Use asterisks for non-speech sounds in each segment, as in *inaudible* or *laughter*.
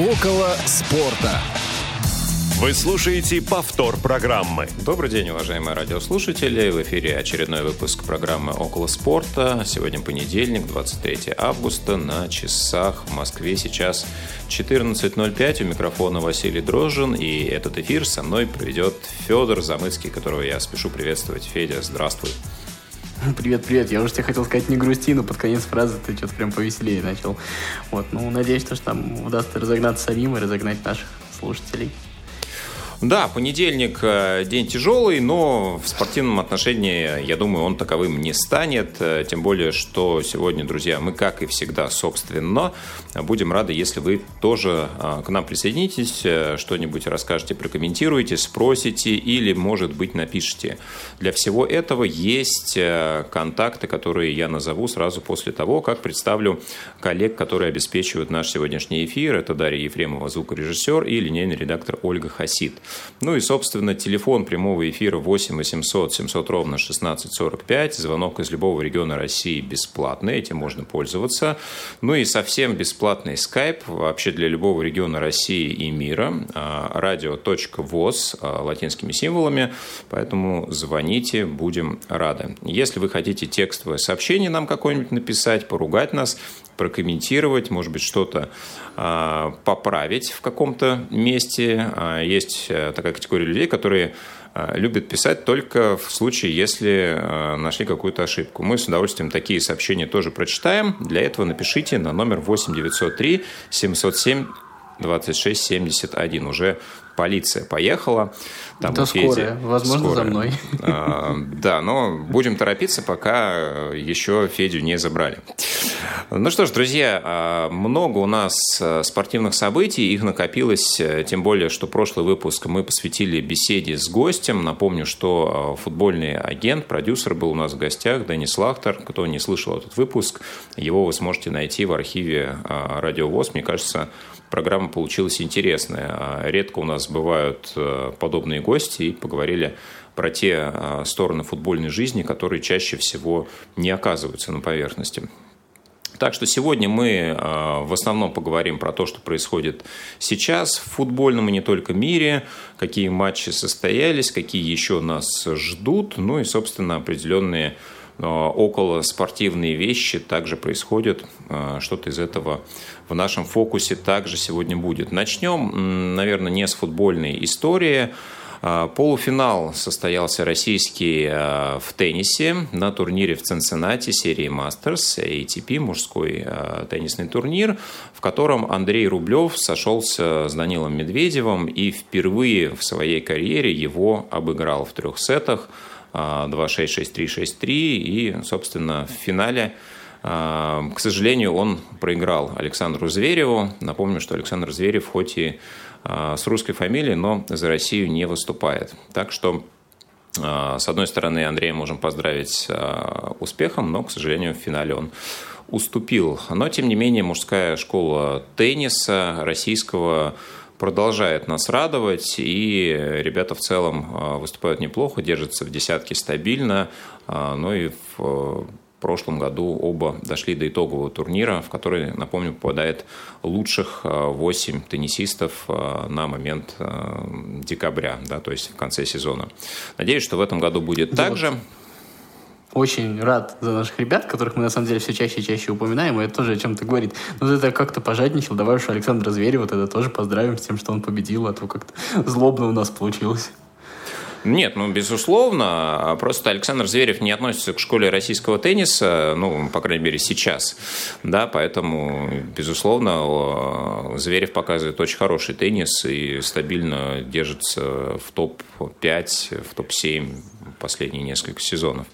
Около спорта. Вы слушаете повтор программы. Добрый день, уважаемые радиослушатели. В эфире очередной выпуск программы «Около спорта». Сегодня понедельник, 23 августа. На часах в Москве сейчас 14.05. У микрофона Василий Дрожжин. И этот эфир со мной проведет Федор Замыцкий, которого я спешу приветствовать. Федя, здравствуй. *laughs* Привет, привет. Я уже тебе хотел сказать не грусти, но под конец фразы ты что-то прям повеселее начал. Вот, ну, надеюсь, что там удастся разогнаться самим и разогнать наших слушателей. Да, понедельник э, день тяжелый, но в спортивном отношении, я думаю, он таковым не станет. Э, тем более, что сегодня, друзья, мы, как и всегда, собственно, будем рады, если вы тоже э, к нам присоединитесь, что-нибудь расскажете, прокомментируете, спросите или, может быть, напишите. Для всего этого есть контакты, которые я назову сразу после того, как представлю коллег, которые обеспечивают наш сегодняшний эфир. Это Дарья Ефремова, звукорежиссер, и линейный редактор Ольга Хасид. Ну и, собственно, телефон прямого эфира 8 800 700 ровно 1645. Звонок из любого региона России бесплатный, этим можно пользоваться. Ну и совсем бесплатный скайп вообще для любого региона России и мира. А, радио.воз а, латинскими символами, поэтому звоните, будем рады. Если вы хотите текстовое сообщение нам какое-нибудь написать, поругать нас, прокомментировать, может быть, что-то поправить в каком-то месте. А, есть э, такая категория людей, которые а, любят писать только в случае, если нашли какую-то ошибку. Мы с удовольствием такие сообщения тоже прочитаем. Для этого напишите на номер 8903 707 2671. Уже полиция поехала. Там Это скорая, возможно, скорая. за мной. *laughs* А, да, но будем торопиться, пока еще Федю не забрали. Ну что ж, друзья, а, много у нас а, спортивных событий, их накопилось, э, тем более, что прошлый выпуск мы посвятили беседе с гостем. Напомню, что футбольный агент, продюсер был у нас в гостях, Денис Лахтер. Кто не слышал этот выпуск, его вы сможете найти в архиве Радио ВОЗ. Мне кажется, программа получилась интересная. Редко у нас бывают э, подобные гости и поговорили про те э, стороны футбольной жизни, которые чаще всего не оказываются на поверхности. Так что сегодня мы э, в основном поговорим про то, что происходит сейчас в футбольном и не только мире, какие матчи состоялись, какие еще нас ждут, ну и, собственно, определенные около спортивные вещи также происходят. Что-то из этого в нашем фокусе также сегодня будет. Начнем, наверное, не с футбольной истории. А, полуфинал состоялся российский а, в теннисе на турнире в Цинциннати серии Мастерс ATP, мужской а, теннисный турнир, в котором Андрей Рублев сошелся с Данилом Медведевым и впервые в своей карьере его обыграл в трех сетах 2-6, 6-3, 6-3 и, собственно, в финале к сожалению, он проиграл Александру Звереву. Напомню, что Александр Зверев хоть и а, с русской фамилией, но за Россию не выступает. Так что а, с одной стороны, Андрея можем поздравить с а, успехом, но, к сожалению, в финале он уступил. Но, тем не менее, мужская школа тенниса российского продолжает нас радовать, и ребята в целом выступают неплохо, держатся в десятке стабильно, ну и в в прошлом году оба дошли до итогового турнира, в который, напомню, попадает лучших 8 э, теннисистов э, на момент э, декабря, да, то есть в конце сезона. Надеюсь, что в этом году будет так же. Очень рад за наших ребят, которых мы на самом деле все чаще и чаще упоминаем, и это тоже о чем-то говорит. Но ну, это как-то пожадничал, давай уж Александра Зверева тогда тоже поздравим с тем, что он победил, а то как-то злобно у нас получилось. Нет, ну, безусловно. Просто Александр Зверев не относится к школе российского тенниса, ну, по крайней мере, сейчас. Да, поэтому, безусловно, Зверев показывает очень хороший теннис и стабильно держится в топ-5, в топ-7 последние несколько сезонов.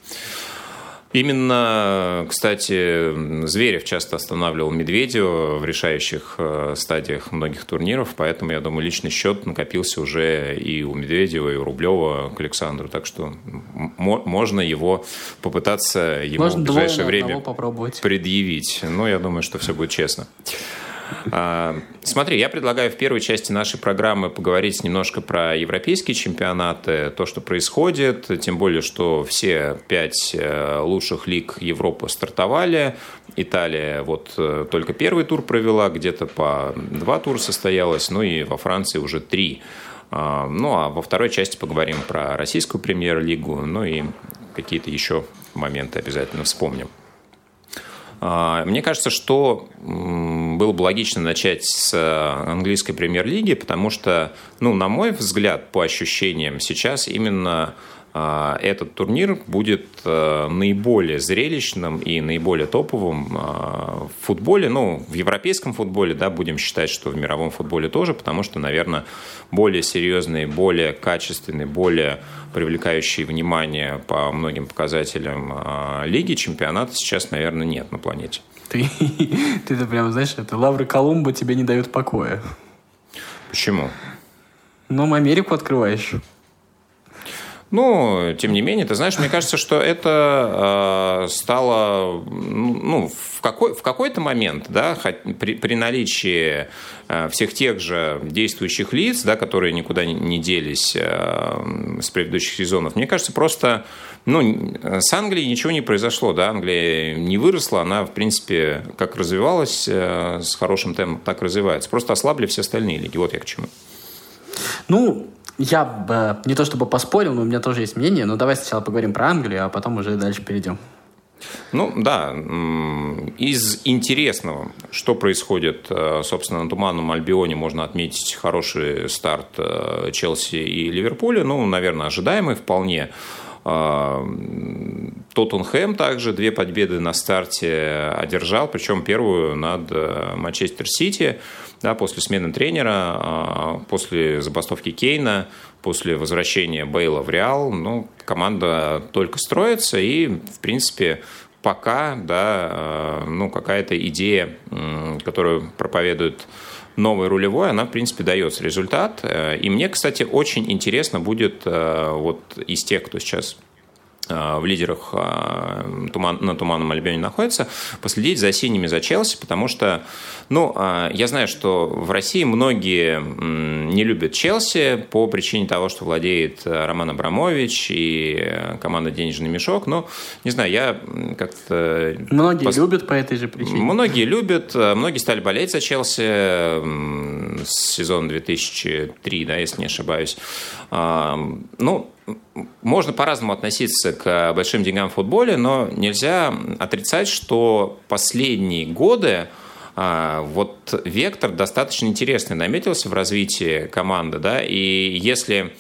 Именно, кстати, Зверев часто останавливал Медведева в решающих э, стадиях многих турниров, поэтому, я думаю, личный счет накопился уже и у Медведева, и у Рублева к Александру, так что можно его попытаться ему можно в ближайшее время попробовать. предъявить. Но я думаю, что все будет честно. А, смотри, я предлагаю в первой части нашей программы поговорить немножко про европейские чемпионаты, то, что происходит, тем более, что все пять э, лучших лиг Европы стартовали. Италия вот э, только первый тур провела, где-то по два тура состоялось, ну и во Франции уже три. А, ну а во второй части поговорим про российскую премьер-лигу, ну и какие-то еще моменты обязательно вспомним. А, мне кажется, что было бы логично начать с э, английской премьер-лиги, потому что, ну, на мой взгляд, по ощущениям, сейчас именно этот турнир будет э, наиболее зрелищным и наиболее топовым а, в футболе, ну, в европейском футболе, да, будем считать, что в мировом футболе тоже, потому что, наверное, более серьезный, более качественный, более привлекающий внимание по многим показателям а, лиги чемпионата сейчас, наверное, нет на планете. Ты, ты это прям, знаешь, это лавры Колумба тебе не дают покоя. Почему? Ну, Америку открываешь. Ну, тем не менее, ты знаешь, мне кажется, что это э, стало ну, в, какой, в какой-то момент, да, при, при наличии э, всех тех же действующих лиц, да, которые никуда не, делись э, с предыдущих сезонов, мне кажется, просто ну, с Англией ничего не произошло, да, Англия не выросла, она, в принципе, как развивалась э, с хорошим темпом, так развивается. Просто ослабли все остальные лиги, вот я к чему. Ну, я бы не то чтобы поспорил, но у меня тоже есть мнение, но давай сначала поговорим про Англию, а потом уже дальше перейдем. Ну да, из интересного, что происходит, э, собственно, на Туманном Альбионе, можно отметить хороший старт э, Челси и Ливерпуля, ну, наверное, ожидаемый вполне. А, Тоттенхэм также две победы на старте одержал, причем первую над э, Манчестер Сити да, после смены тренера, а, после забастовки Кейна, после возвращения Бейла в Реал, ну, команда только строится и, в принципе, пока, да, а, ну, какая-то идея, которую проповедует новый рулевой, она, в принципе, дается результат. Э, и мне, кстати, очень интересно будет э, вот из тех, кто сейчас в лидерах э, на Туманном Альбионе находится, последить за синими, за Челси, потому что, ну, э, я знаю, что в России многие не любят Челси по причине того, что владеет Роман Абрамович и команда «Денежный мешок», но, не знаю, я как-то... Многие пос... любят по этой же причине. Многие любят, многие стали болеть за Челси с сезона 2003, да, если не ошибаюсь. Ну, можно по-разному относиться к большим деньгам в футболе, но нельзя отрицать, что последние годы а, вот вектор достаточно интересный наметился в развитии команды, да, и если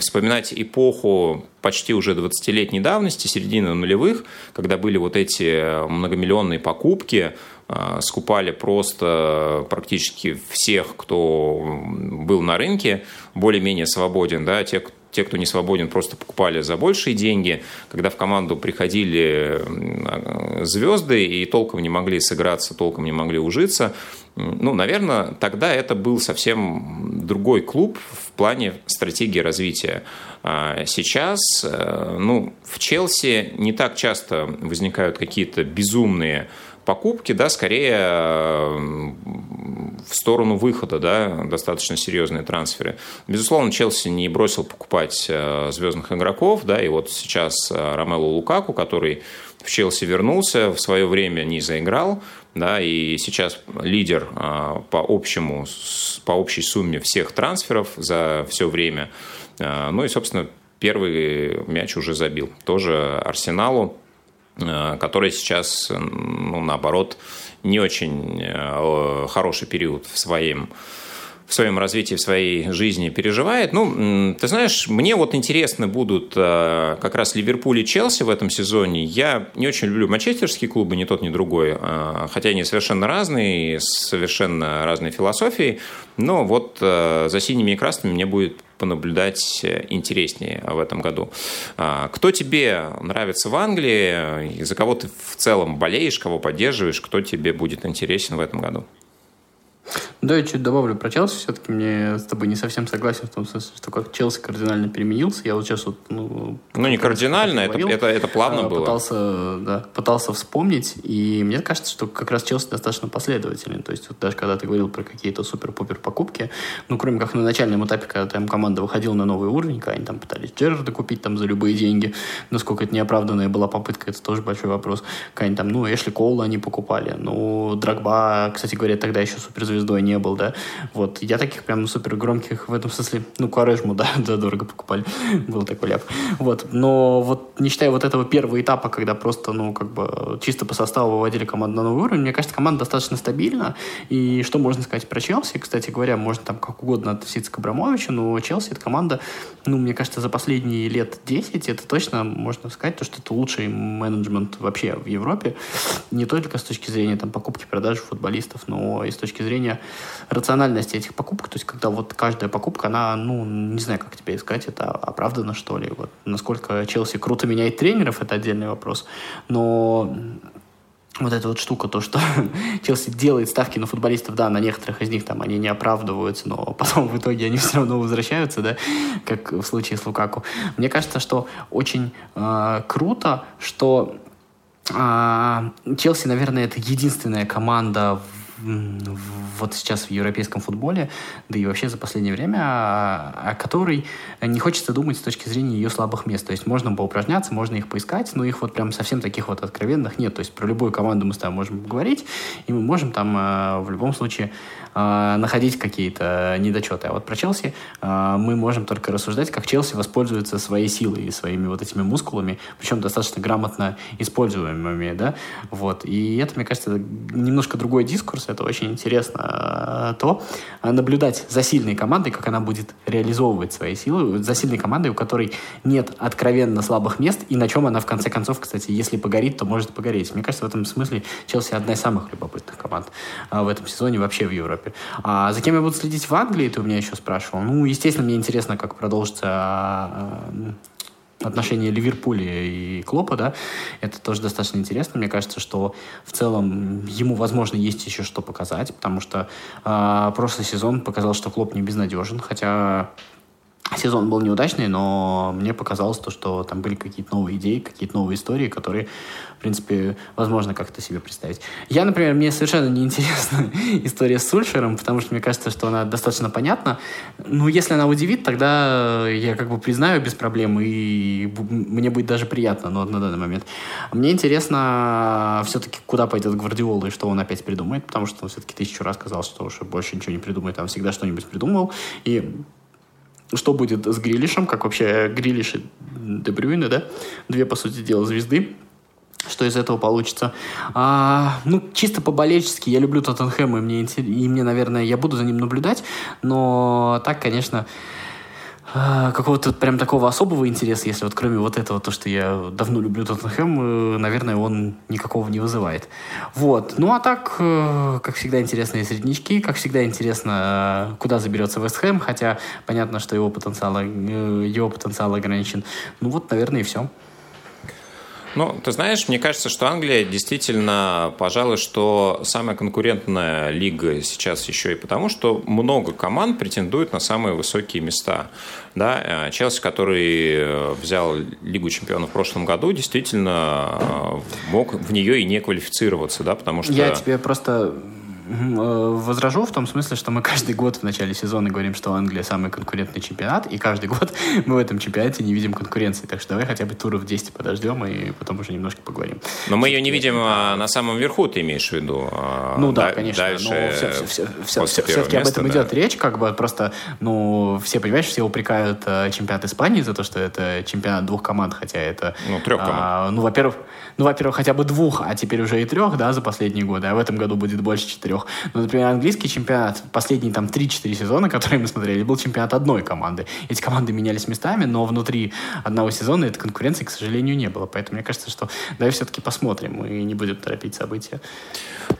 вспоминать эпоху почти уже 20-летней давности, середины нулевых, когда были вот эти многомиллионные покупки, а, скупали просто практически всех, кто был на рынке, более-менее свободен, да, те, те, кто не свободен, просто покупали за большие деньги. Когда в команду приходили звезды и толком не могли сыграться, толком не могли ужиться, ну, наверное, тогда это был совсем другой клуб в плане стратегии развития. А сейчас, э, ну, в Челси не так часто возникают какие-то безумные покупки, да, скорее э, в сторону выхода, да, достаточно серьезные трансферы. Безусловно, Челси не бросил покупать э, звездных игроков, да, и вот сейчас э, Ромело Лукаку, который в Челси вернулся, в свое время не заиграл, да, и сейчас лидер по общему, по общей сумме всех трансферов за все время. Ну и, собственно, первый мяч уже забил. Тоже Арсеналу который сейчас, ну, наоборот, не очень э, хороший период в своем в своем развитии, в своей жизни переживает. Ну, ты знаешь, мне вот интересны будут э, как раз Ливерпуль и Челси в этом сезоне. Я не очень люблю манчестерские клубы, ни тот, ни другой, хотя они совершенно разные, совершенно разной философией. Но вот за синими и красными мне будет понаблюдать интереснее в этом году. А, кто тебе нравится в Англии, за кого ты в целом болеешь, кого поддерживаешь, кто тебе будет интересен в этом году? Да, я чуть добавлю про Челси. Все-таки мне с тобой не совсем согласен в том смысле, что как Челси кардинально переменился. Я вот сейчас вот... Ну, ну не кардинально, это, это, это плавно а, было. Пытался, да, пытался вспомнить, и мне кажется, что как раз Челси достаточно последовательный. То есть вот даже когда ты говорил про какие-то супер-пупер покупки, ну, кроме как на начальном этапе, когда там команда выходила на новый уровень, когда они там пытались Джерарда купить там за любые деньги, насколько это неоправданная была попытка, это тоже большой вопрос. Когда они там, ну, Эшли Коула они покупали, ну, Драгба, кстати говоря, тогда еще суперзвездой не был, да. Вот, я таких прям супер громких в этом смысле, ну, Куарежму, *laughs* да, да, дорого покупали, был такой ляп. Вот, но вот не считая вот этого первого этапа, когда просто, ну, как бы чисто по составу выводили команду на новый уровень, мне кажется, команда достаточно стабильна, и что можно сказать про Челси, кстати говоря, можно там как угодно относиться к Абрамовичу, но Челси это команда, ну, мне кажется, за последние лет 10 это точно можно сказать, то, что это лучший менеджмент вообще в Европе, не только с точки зрения там покупки, продажи футболистов, но и с точки зрения рациональности этих покупок, то есть когда вот каждая покупка, она, ну, не знаю, как тебе сказать, это оправдано, что ли, вот насколько Челси круто меняет тренеров, это отдельный вопрос, но вот эта вот штука, то, что *laughs* Челси делает ставки на футболистов, да, на некоторых из них там они не оправдываются, но *laughs* потом в итоге они все равно возвращаются, да, как в случае с Лукаку. Мне кажется, что очень э, круто, что э, Челси, наверное, это единственная команда вот сейчас в европейском футболе, да и вообще за последнее время, о, о которой не хочется думать с точки зрения ее слабых мест. То есть можно поупражняться, можно их поискать, но их вот прям совсем таких вот откровенных нет. То есть про любую команду мы с тобой можем поговорить, и мы можем там э, в любом случае э, находить какие-то недочеты. А вот про Челси э, мы можем только рассуждать, как Челси воспользуется своей силой и своими вот этими мускулами, причем достаточно грамотно используемыми, да, вот. И это, мне кажется, немножко другой дискурс, это очень интересно э, то, наблюдать за сильной командой, как она будет реализовывать свои силы, за сильной командой, у которой нет откровенно слабых мест, и на чем она, в конце концов, кстати, если погорит, то может погореть. Мне кажется, в этом смысле Челси одна из самых любопытных команд в этом сезоне вообще в Европе Европе. А за кем я буду следить в Англии, ты у меня еще спрашивал. Ну, естественно, мне интересно, как продолжится а, отношения Ливерпуля и Клопа, да, это тоже достаточно интересно. Мне кажется, что в целом ему, возможно, есть еще что показать, потому что э, прошлый сезон показал, что Клоп не безнадежен, хотя сезон был неудачный, но мне показалось то, что там были какие-то новые идеи, какие-то новые истории, которые, в принципе, возможно как-то себе представить. Я, например, мне совершенно не интересна *laughs* история с Сульшером, потому что мне кажется, что она достаточно понятна. Ну, если она удивит, тогда я как бы признаю без проблем, и мне будет даже приятно, но на данный момент. Мне интересно все-таки, куда пойдет Гвардиола и что он опять придумает, потому что он все-таки тысячу раз сказал, что уж больше ничего не придумает, там всегда что-нибудь придумал. И что будет с Грилишем, как вообще Грилиш и Дебрюйне, да? Две, по сути дела, звезды. Что из этого получится? А, ну, чисто по-болельчески я люблю Тоттенхэм, и мне, и мне, наверное, я буду за ним наблюдать, но так, конечно, какого-то прям такого особого интереса, если вот кроме вот этого, то, что я давно люблю Тоттенхэм, э, наверное, он никакого не вызывает. Вот. Ну, а так, э, как всегда, интересные среднячки, как всегда, интересно, э, куда заберется Вестхэм, хотя понятно, что его потенциал, его потенциал ограничен. Ну, вот, наверное, и все. Ну, ты знаешь, мне кажется, что Англия действительно, пожалуй, что самая конкурентная лига сейчас еще и потому, что много команд претендуют на самые высокие места. Да, э, Челси, который э, взял Лигу чемпионов в прошлом году, действительно э, мог в нее и не квалифицироваться, да, потому что... Я тебе просто возражу в том смысле, что мы каждый год в начале сезона говорим, что Англия самый конкурентный чемпионат, и каждый год *laughs* мы в этом чемпионате не видим конкуренции. Так что давай хотя бы туров 10 подождем и потом уже немножко поговорим. Но мы ее не видим а, на самом верху, ты имеешь в виду? А, ну да, конечно. Дальше, но все, все, все, все, все, все-таки об этом да. идет речь, как бы просто, ну, все, понимаешь, все упрекают э, чемпионат Испании за то, что это чемпионат двух команд, хотя это... Ну, трех команд. А, ну, во-первых, ну, во-первых, хотя бы двух, а теперь уже и трех, да, за последние годы, а в этом году будет больше четырех. Ну, например, английский чемпионат, последние там 3-4 сезона, *laughs* которые мы смотрели, был чемпионат одной команды. Эти команды менялись местами, но внутри одного сезона этой конкуренции, к сожалению, не было. Поэтому мне кажется, что давай все-таки посмотрим и не будем торопить события.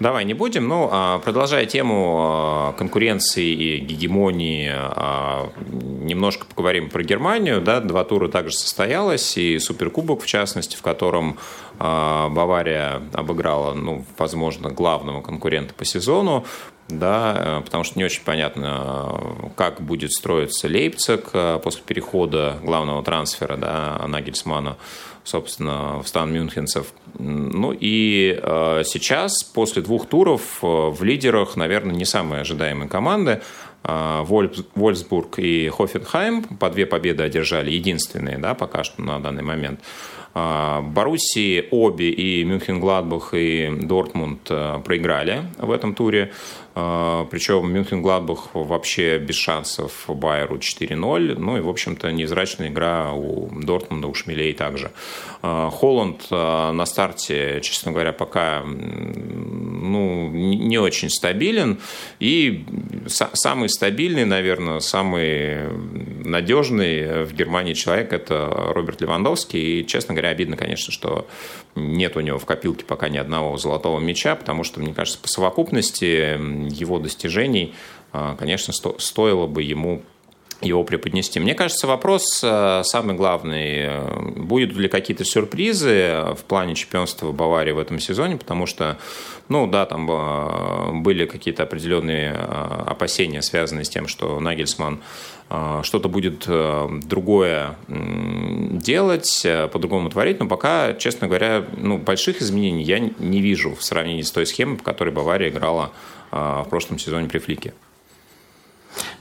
Давай не будем. Ну, а, продолжая тему а, конкуренции и гегемонии, а, немножко поговорим про Германию. Да, два тура также состоялось, и Суперкубок, в частности, в котором Бавария обыграла, ну, возможно, главного конкурента по сезону. да, потому что не очень понятно, как будет строиться Лейпциг после перехода главного трансфера да, Нагельсмана собственно, в стан мюнхенцев. Ну и э, сейчас, после двух туров, э, в лидерах, наверное, не самые ожидаемые команды. Э, Вольсбург и Хофенхайм по две победы одержали, единственные, да, пока что на данный момент. Боруссии обе и Мюнхен-Гладбах и Дортмунд проиграли в этом туре. Причем Мюнхен-Гладбах вообще без шансов Байеру 4-0. Ну и, в общем-то, невзрачная игра у Дортмунда, у Шмелей также. Холланд на старте, честно говоря, пока ну, не очень стабилен. И самый стабильный, наверное, самый надежный в Германии человек – это Роберт Левандовский. И, честно говоря, обидно, конечно, что нет у него в копилке пока ни одного золотого мяча, потому что, мне кажется, по совокупности его достижений, а, конечно, стоило бы ему его преподнести. Мне кажется, вопрос э, самый главный, э, будут ли какие-то сюрпризы в плане чемпионства Баварии в этом сезоне, потому что, ну да, там были какие-то определенные опасения, связанные с тем, что Нагельсман что-то будет другое делать, по-другому творить, но пока, честно говоря, ну, больших изменений я не вижу в сравнении с той схемой, по которой Бавария играла в прошлом сезоне при Флике.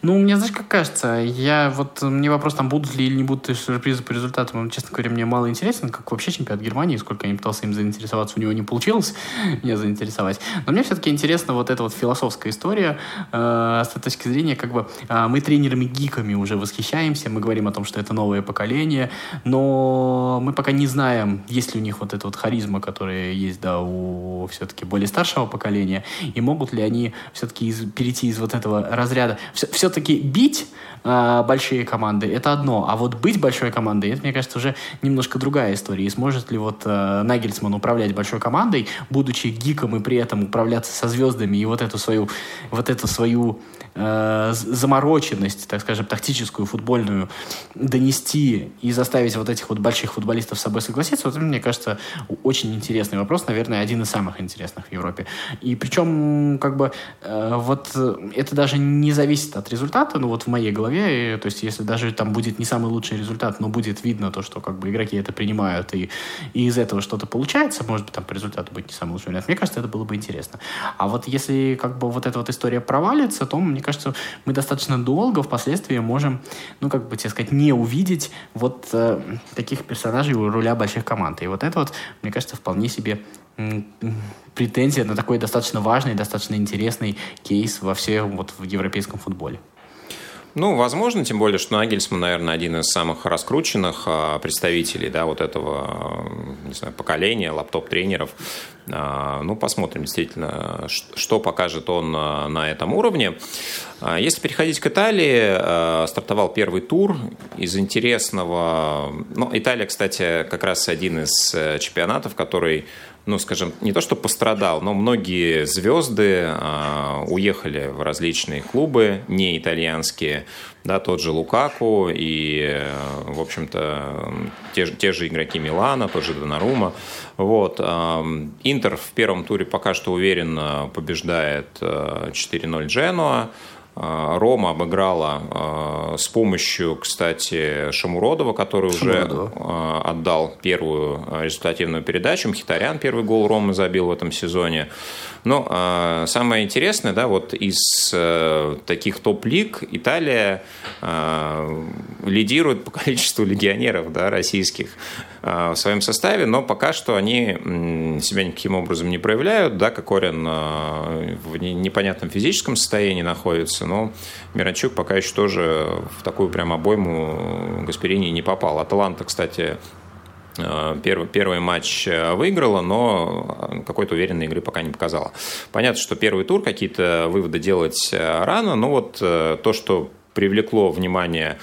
Ну, мне, знаешь, как кажется, я вот, мне вопрос, там будут ли или не будут сюрпризы по результатам, он, честно говоря, мне мало интересен, как вообще чемпионат Германии, сколько я не пытался им заинтересоваться, у него не получилось *laughs* меня заинтересовать. Но мне все-таки интересна вот эта вот философская история э, с точки зрения, как бы, э, мы тренерами-гиками уже восхищаемся, мы говорим о том, что это новое поколение, но мы пока не знаем, есть ли у них вот эта вот харизма, которая есть, да, у все-таки более старшего поколения, и могут ли они все-таки из, перейти из вот этого разряда. Все, все-таки бить э, большие команды это одно, а вот быть большой командой, это, мне кажется, уже немножко другая история. И сможет ли вот э, Нагельсман управлять большой командой, будучи гиком и при этом управляться со звездами и вот эту свою, вот эту свою э, замороченность, так скажем, тактическую, футбольную донести и заставить вот этих вот больших футболистов с собой согласиться, вот, мне кажется, очень интересный вопрос, наверное, один из самых интересных в Европе. И причем, как бы, э, вот это даже не зависит от результата, ну вот в моей голове, и, то есть если даже там будет не самый лучший результат, но будет видно то, что как бы игроки это принимают, и, и из этого что-то получается, может быть, там по результату будет не самый лучший вариант, мне кажется, это было бы интересно. А вот если как бы вот эта вот история провалится, то, мне кажется, мы достаточно долго впоследствии можем, ну, как бы тебе сказать, не увидеть вот э, таких персонажей у руля больших команд. И вот это вот, мне кажется, вполне себе претензия на такой достаточно важный, достаточно интересный кейс во всем вот в европейском футболе. Ну, возможно, тем более, что Нагельсман, наверное, один из самых раскрученных а, представителей да, вот этого не знаю, поколения лаптоп-тренеров. А, ну, посмотрим действительно, что покажет он а, на этом уровне. Если переходить к Италии, стартовал первый тур из интересного... Ну, Италия, кстати, как раз один из э, чемпионатов, который ну, скажем, не то, что пострадал, но многие звезды э, уехали в различные клубы, не итальянские, да, тот же Лукаку и, в общем-то, те, те же игроки Милана, тот же Донарума. Вот. Интер в первом туре пока что уверенно побеждает 4-0 Дженуа. А, Рома обыграла а, с помощью, кстати, Шамуродова, который Шамуродова. уже отдал первую результативную передачу. Мхитарян первый гол Ромы забил в этом сезоне. Но а, самое интересное, да, вот из э, таких топ-лиг Италия лидирует по *laughs* количеству легионеров да, российских в своем составе, но пока что они себя никаким образом не проявляют. Да, Кокорин в непонятном физическом состоянии находится, но Миранчук пока еще тоже в такую прям обойму Гасперини не попал. Аталанта, кстати, э, Первый, первый матч э, выиграла, но какой-то уверенной игры пока не показала. Понятно, что первый тур какие-то выводы делать э, рано, но вот то, что привлекло внимание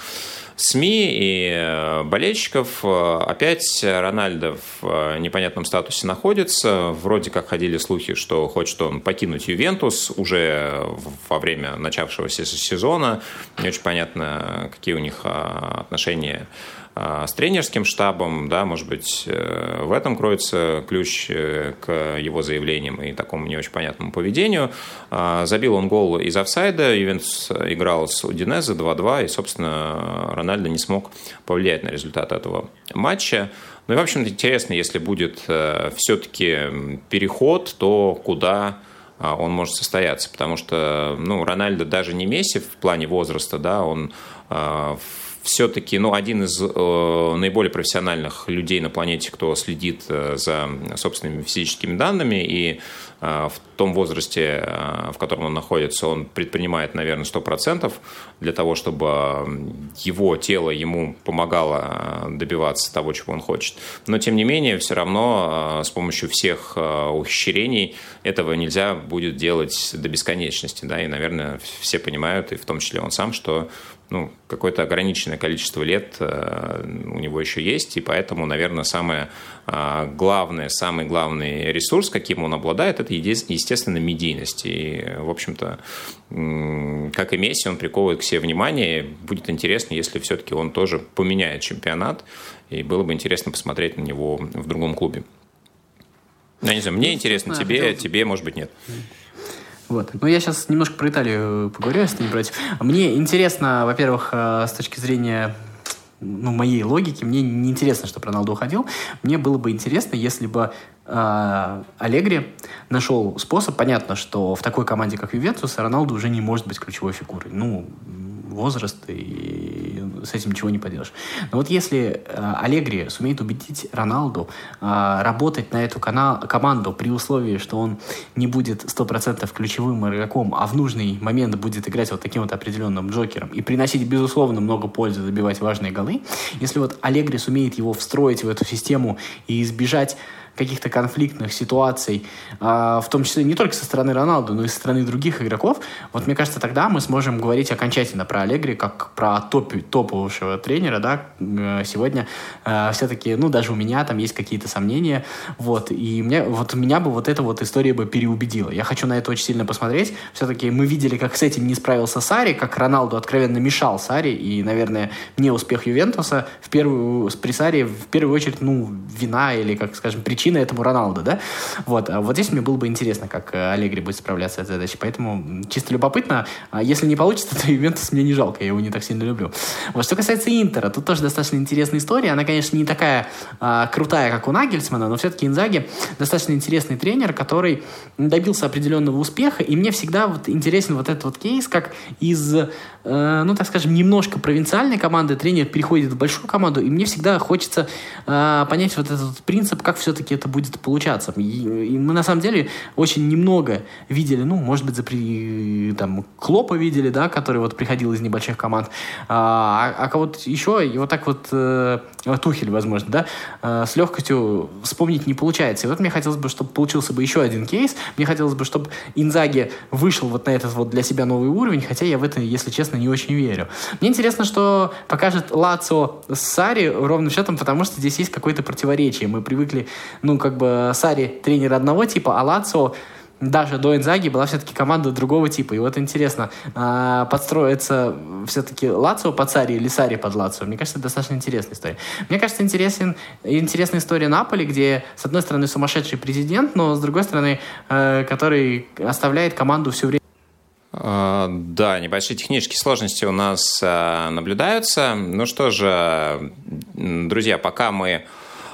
СМИ и э, болельщиков. Э, опять Рональдо в э, непонятном статусе находится. Вроде как ходили слухи, что хочет он покинуть Ювентус уже во время начавшегося сезона. Не очень понятно, какие у них отношения с тренерским штабом, да, может быть, в этом кроется ключ к его заявлениям и такому не очень понятному поведению. Забил он гол из офсайда, Ювентус играл с Удинезе 2-2, и, собственно, Рональдо не смог повлиять на результат этого матча. Ну и, в общем-то, интересно, если будет все-таки переход, то куда а, он может состояться. Потому что ну, Рональдо даже не Месси в плане возраста, да, он а, все-таки ну, один из э, наиболее профессиональных людей на планете, кто следит э, за собственными физическими данными, и э, в том возрасте, э, в котором он находится, он предпринимает, наверное, 100% для того, чтобы его тело ему помогало э, добиваться того, чего он хочет. Но, тем не менее, все равно э, с помощью всех э, ухищрений этого нельзя будет делать до бесконечности. Да? И, наверное, все понимают, и в том числе он сам, что ну, какое-то ограниченное количество лет э, у него еще есть, и поэтому, наверное, самое э, главное, самый главный ресурс, каким он обладает, это, естественно, медийность. И, в общем-то, как и Месси, он приковывает к себе внимание. Будет интересно, если все-таки он тоже поменяет чемпионат, и было бы интересно посмотреть на него в другом клубе. Я не знаю, мне ну, интересно, тебе, тебе, может быть, нет. Вот. Ну, я сейчас немножко про Италию поговорю, если не против. Мне интересно, во-первых, э, с точки зрения ну, моей логики, мне не интересно, что Роналду уходил. Мне было бы интересно, если бы э, Аллегри нашел способ. Понятно, что в такой команде, как Ювентус, Роналду уже не может быть ключевой фигурой. Ну, возраст, и с этим ничего не поделаешь. Но вот если э, Аллегри сумеет убедить Роналду э, работать на эту канал, команду при условии, что он не будет 100% ключевым игроком, а в нужный момент будет играть вот таким вот определенным джокером и приносить, безусловно, много пользы, забивать важные голы, если вот Аллегри сумеет его встроить в эту систему и избежать каких-то конфликтных ситуаций, а, в том числе не только со стороны Роналду, но и со стороны других игроков, вот мне кажется, тогда мы сможем говорить окончательно про Аллегри как про топ, топового тренера, да, э, сегодня э, все-таки, ну, даже у меня там есть какие-то сомнения, вот, и мне, вот меня бы вот эта вот история бы переубедила. Я хочу на это очень сильно посмотреть. Все-таки мы видели, как с этим не справился Сари, как Роналду откровенно мешал Сари, и, наверное, не успех Ювентуса в первую, при Сари в первую очередь, ну, вина или, как скажем, причина причина этому Роналду, да? Вот, а вот здесь мне было бы интересно, как э, Аллегри будет справляться с этой задачей. Поэтому чисто любопытно. А если не получится, *laughs* то Ювентус мне не жалко, я его не так сильно люблю. Вот, что касается Интера, тут тоже достаточно интересная история. Она, конечно, не такая а, крутая, как у Нагельсмана, но все-таки Инзаги достаточно интересный тренер, который добился определенного успеха, и мне всегда вот интересен вот этот вот кейс, как из, э, ну, так скажем, немножко провинциальной команды тренер переходит в большую команду, и мне всегда хочется э, понять вот этот принцип, как все-таки это будет получаться. И, и мы на самом деле очень немного видели, ну, может быть, за при, там, Клопа видели, да, который вот приходил из небольших команд, а, а кого-то еще, и вот так вот э, Тухель, возможно, да, э, с легкостью вспомнить не получается. И вот мне хотелось бы, чтобы получился бы еще один кейс, мне хотелось бы, чтобы Инзаги вышел вот на этот вот для себя новый уровень, хотя я в это, если честно, не очень верю. Мне интересно, что покажет Лацо с Сари ровным счетом, потому что здесь есть какое-то противоречие. Мы привыкли ну, как бы Сари тренер одного типа, а Лацио даже до Инзаги была все-таки команда другого типа. И вот интересно, а, подстроиться все-таки Лацио под Сари или Сари под Лацио. Мне кажется, это достаточно интересная история. Мне кажется, интересен, интересная история Наполи, где, с одной стороны, сумасшедший президент, но, с другой стороны, э, который оставляет команду все время а, да, небольшие технические сложности у нас а, наблюдаются. Ну что же, друзья, пока мы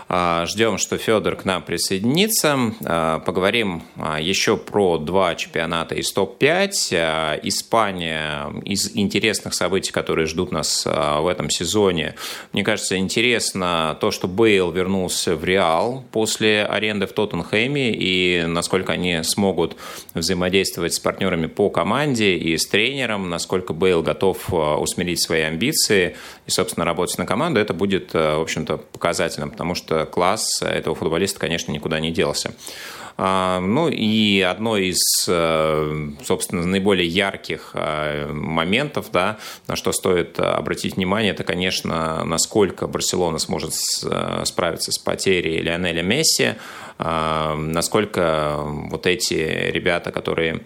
ждем, что Федор к нам присоединится. А, поговорим а, еще про два чемпионата из топ-5. Испания из интересных событий, которые ждут нас в этом сезоне. Мне кажется, интересно то, что Бейл вернулся в Реал после аренды в Тоттенхэме и насколько они смогут взаимодействовать с партнерами по команде и с тренером, насколько Бейл готов усмирить свои амбиции и, собственно, работать на команду. Это будет, в общем-то, показательным, потому что класс этого футболиста, конечно, никуда не делся. А, ну и одно из, э, собственно, наиболее ярких э, моментов, да, на что стоит обратить внимание, это, конечно, насколько Барселона сможет э, справиться с потерей Лионеля Месси, а, насколько вот эти ребята, которые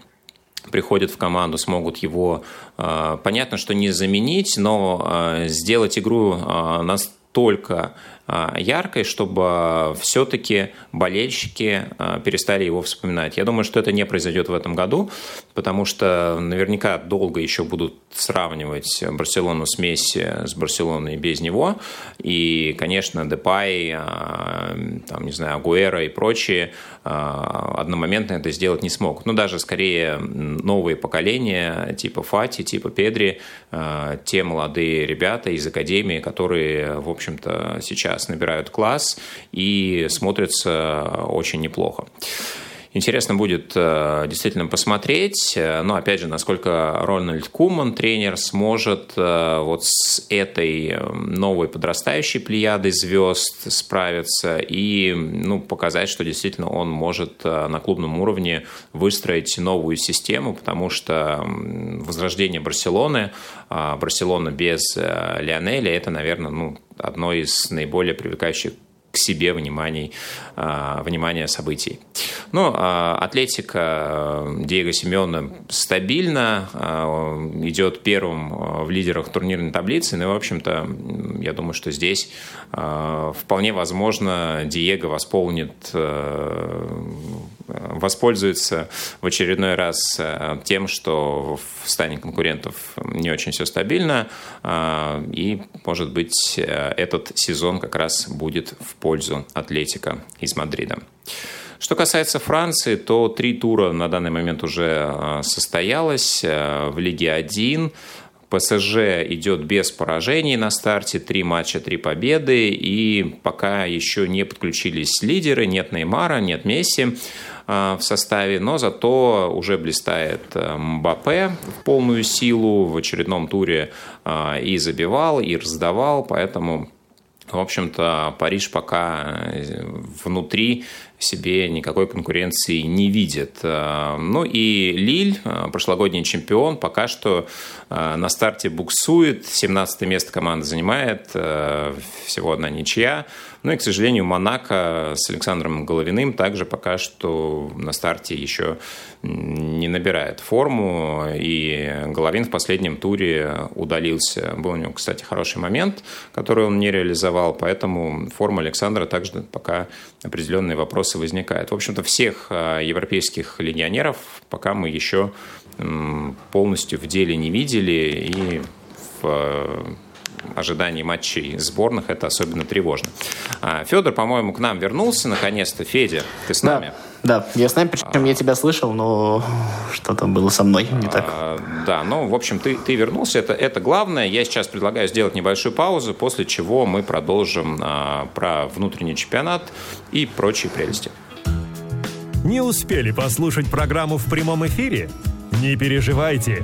приходят в команду, смогут его, понятно, что не заменить, но сделать игру настолько а, яркой, чтобы все-таки болельщики а, перестали его вспоминать. Я думаю, что это не произойдет в этом году, потому что наверняка долго еще будут сравнивать Барселону с Месси с Барселоной без него. И, конечно, Депай, а, там, не знаю, Агуэра и прочие одномоментно это сделать не смог. Но даже скорее новые поколения типа Фати, типа Педри, те молодые ребята из Академии, которые, в общем-то, сейчас сейчас набирают класс и смотрятся очень неплохо. Интересно будет э, действительно посмотреть, э, но опять же, насколько Рональд Куман, тренер, сможет э, вот с этой новой подрастающей плеядой звезд справиться и ну, показать, что действительно он может на клубном уровне выстроить новую систему, потому что возрождение Барселоны, Барселона без Лионеля, это, наверное, ну, одно из наиболее привлекающих к себе вниманий, а, внимания событий. Ну, а, Атлетика э, Диего Симеона стабильно а, идет первым в лидерах турнирной таблицы. Ну в общем-то, я думаю, что здесь вполне возможно Диего восполнит э, воспользуется в очередной раз э, тем, что в стане конкурентов не очень все стабильно, э, и, может быть, э, этот сезон как раз будет в пользу Атлетика из Мадрида. Что касается Франции, то три тура на данный момент уже состоялось в Лиге 1. ПСЖ идет без поражений на старте, три матча, три победы, и пока еще не подключились лидеры, нет Неймара, нет Месси. А, в составе, но зато уже блистает э, Мбаппе в полную силу, в очередном туре а, и забивал, и раздавал, поэтому в общем-то, Париж пока э, себе никакой конкуренции не видит. А, ну и Лиль, прошлогодний чемпион, пока что на старте буксует. 17 место команда занимает, всего одна ничья. Ну и, к сожалению, Монако с Александром Головиным также пока что на старте еще не набирает форму. И Головин в последнем туре удалился. Был у него, кстати, хороший момент, который он не реализовал, поэтому форма Александра также пока определенные вопросы возникают. В общем-то, всех а, европейских легионеров пока мы еще полностью в деле не видели и в ожидании матчей сборных это особенно тревожно. А, Федор, по-моему, к нам вернулся наконец-то. Федя, ты с нами? Да, я с нами, причем я тебя слышал, но что-то было со мной не так. А, да, ну, в общем, ты, ты вернулся, это, это главное. Я сейчас предлагаю сделать небольшую паузу, после чего мы продолжим а, про внутренний чемпионат и прочие прелести. Не успели послушать программу в прямом эфире? Не переживайте.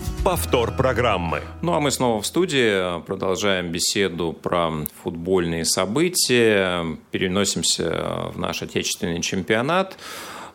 повтор программы. Ну а мы снова в студии, продолжаем беседу про футбольные события, переносимся в наш отечественный чемпионат.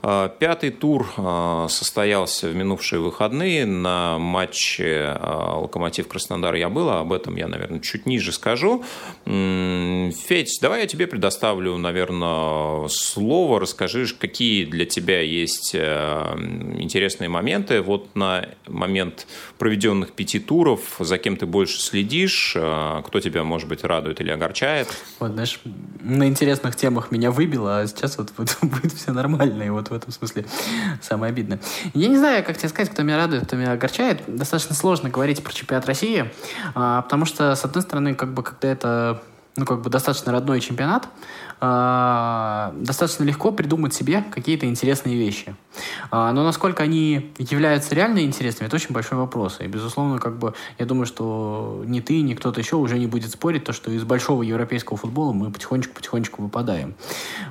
А, пятый тур а, состоялся в минувшие выходные. На матче а, «Локомотив Краснодар» я был, об этом я, наверное, чуть ниже скажу. Федь, давай я тебе предоставлю, наверное, слово. Расскажи, какие для тебя есть интересные моменты. Вот на момент проведенных пяти туров, за кем ты больше следишь, кто тебя, может быть, радует или огорчает? Вот, знаешь, на интересных темах меня выбило, а сейчас вот, *laughs* вот будет все нормально. И вот этом смысле самое обидное. Я не знаю, как тебе сказать, кто меня радует, кто меня огорчает. Достаточно сложно говорить про чемпионат России, а, потому что, с одной стороны, как бы, когда это ну, как бы достаточно родной чемпионат, э, достаточно легко придумать себе какие-то интересные вещи. Э, но насколько они являются реально интересными, это очень большой вопрос. И, безусловно, как бы, я думаю, что ни ты, ни кто-то еще уже не будет спорить, то, что из большого европейского футбола мы потихонечку-потихонечку выпадаем.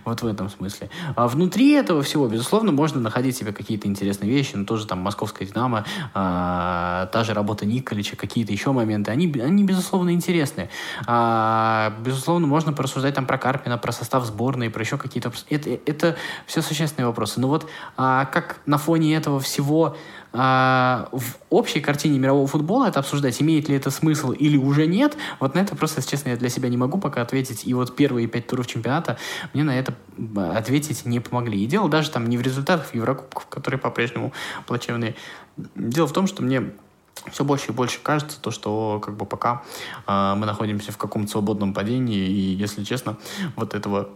Вот в этом смысле. А внутри этого всего, безусловно, можно находить себе какие-то интересные вещи, но тоже там московская «Динамо», э, та же работа Николича, какие-то еще моменты, они, они безусловно, интересные. А, безусловно, можно порассуждать там про Карпина, про состав сборной, про еще какие-то... Это, это все существенные вопросы. Но вот а, как на фоне этого всего а, в общей картине мирового футбола это обсуждать, имеет ли это смысл или уже нет, вот на это просто, если честно, я для себя не могу пока ответить. И вот первые пять туров чемпионата мне на это ответить не помогли. И дело даже там не в результатах Еврокубков, которые по-прежнему плачевные. Дело в том, что мне все больше и больше кажется то, что как бы пока э, мы находимся в каком-то свободном падении, и, если честно, вот этого